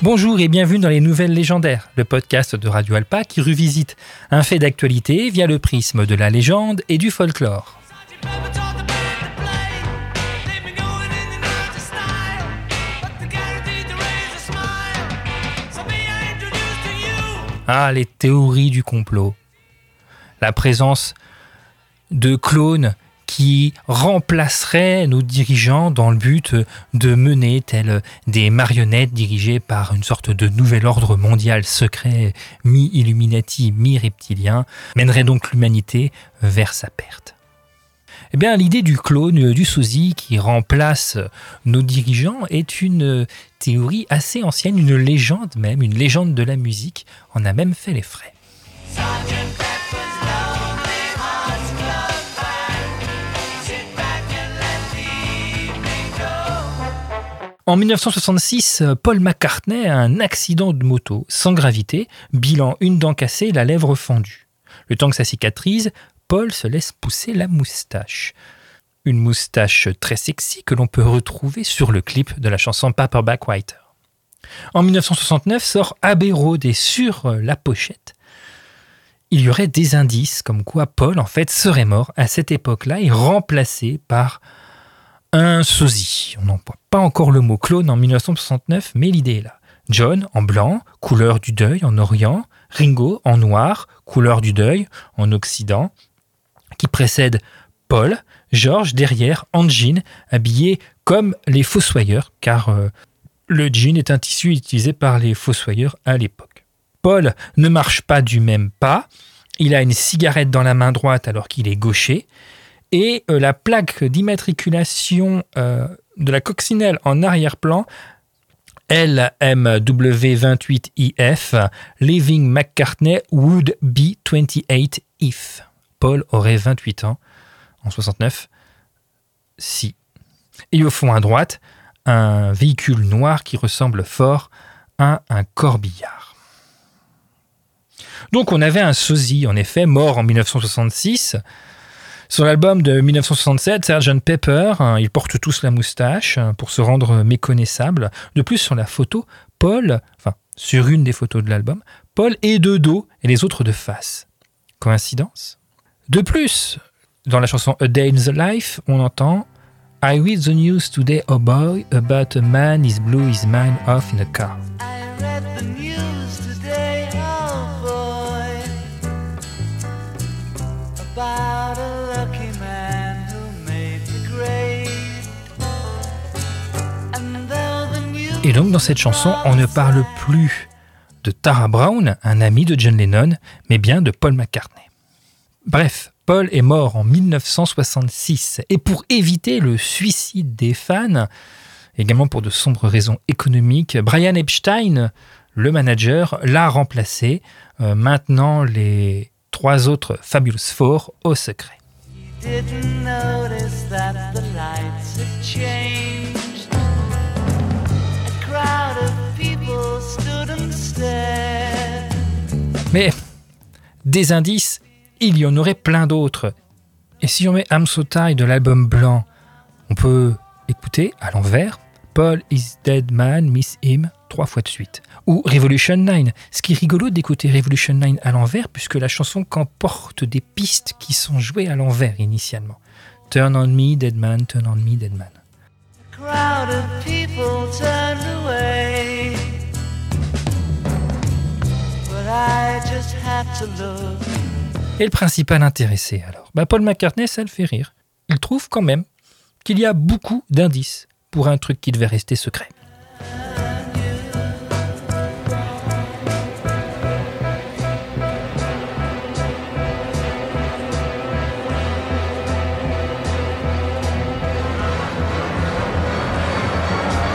Bonjour et bienvenue dans les Nouvelles Légendaires, le podcast de Radio Alpa qui revisite un fait d'actualité via le prisme de la légende et du folklore. Ah, les théories du complot. La présence de clones qui remplacerait nos dirigeants dans le but de mener telles des marionnettes dirigées par une sorte de nouvel ordre mondial secret, mi-illuminati, mi-reptilien, mènerait donc l'humanité vers sa perte. Eh bien, l'idée du clone, du sosie qui remplace nos dirigeants est une théorie assez ancienne, une légende même, une légende de la musique, en a même fait les frais. En 1966, Paul McCartney a un accident de moto sans gravité, bilan une dent cassée, la lèvre fendue. Le temps que ça cicatrise, Paul se laisse pousser la moustache. Une moustache très sexy que l'on peut retrouver sur le clip de la chanson Paperback Writer. En 1969 sort Abbey Road et sur la pochette, il y aurait des indices comme quoi Paul en fait serait mort à cette époque-là et remplacé par un sosie. On n'emploie pas encore le mot clone en 1969, mais l'idée est là. John en blanc, couleur du deuil en Orient, Ringo en noir, couleur du deuil en Occident, qui précède Paul, George derrière en jean, habillé comme les fossoyeurs, car euh, le jean est un tissu utilisé par les fossoyeurs à l'époque. Paul ne marche pas du même pas, il a une cigarette dans la main droite alors qu'il est gaucher, et euh, la plaque d'immatriculation euh, de la coccinelle en arrière-plan LMW28IF, Living McCartney would be 28 if. Paul aurait 28 ans en 69 si. Et au fond à droite, un véhicule noir qui ressemble fort à un corbillard. Donc on avait un sosie, en effet, mort en 1966, sur l'album de 1967, Sgt Pepper, hein, ils portent tous la moustache hein, pour se rendre méconnaissables. De plus, sur la photo, Paul, enfin, sur une des photos de l'album, Paul est de dos et les autres de face. Coïncidence? De plus, dans la chanson A Day in the Life, on entend I read the news today, oh boy, about a man is blew his mind off in a car. Et donc dans cette chanson, on ne parle plus de Tara Brown, un ami de John Lennon, mais bien de Paul McCartney. Bref, Paul est mort en 1966 et pour éviter le suicide des fans, également pour de sombres raisons économiques, Brian Epstein, le manager, l'a remplacé, euh, maintenant les trois autres Fabulous Four au secret. Mais des indices, il y en aurait plein d'autres. Et si on met So de l'album blanc, on peut écouter à l'envers Paul is dead man, miss him trois fois de suite. Ou Revolution 9. Ce qui est rigolo d'écouter Revolution 9 à l'envers, puisque la chanson comporte des pistes qui sont jouées à l'envers initialement. Turn on me, dead man, turn on me, dead man. Et le principal intéressé alors bah Paul McCartney, ça le fait rire. Il trouve quand même qu'il y a beaucoup d'indices pour un truc qui devait rester secret.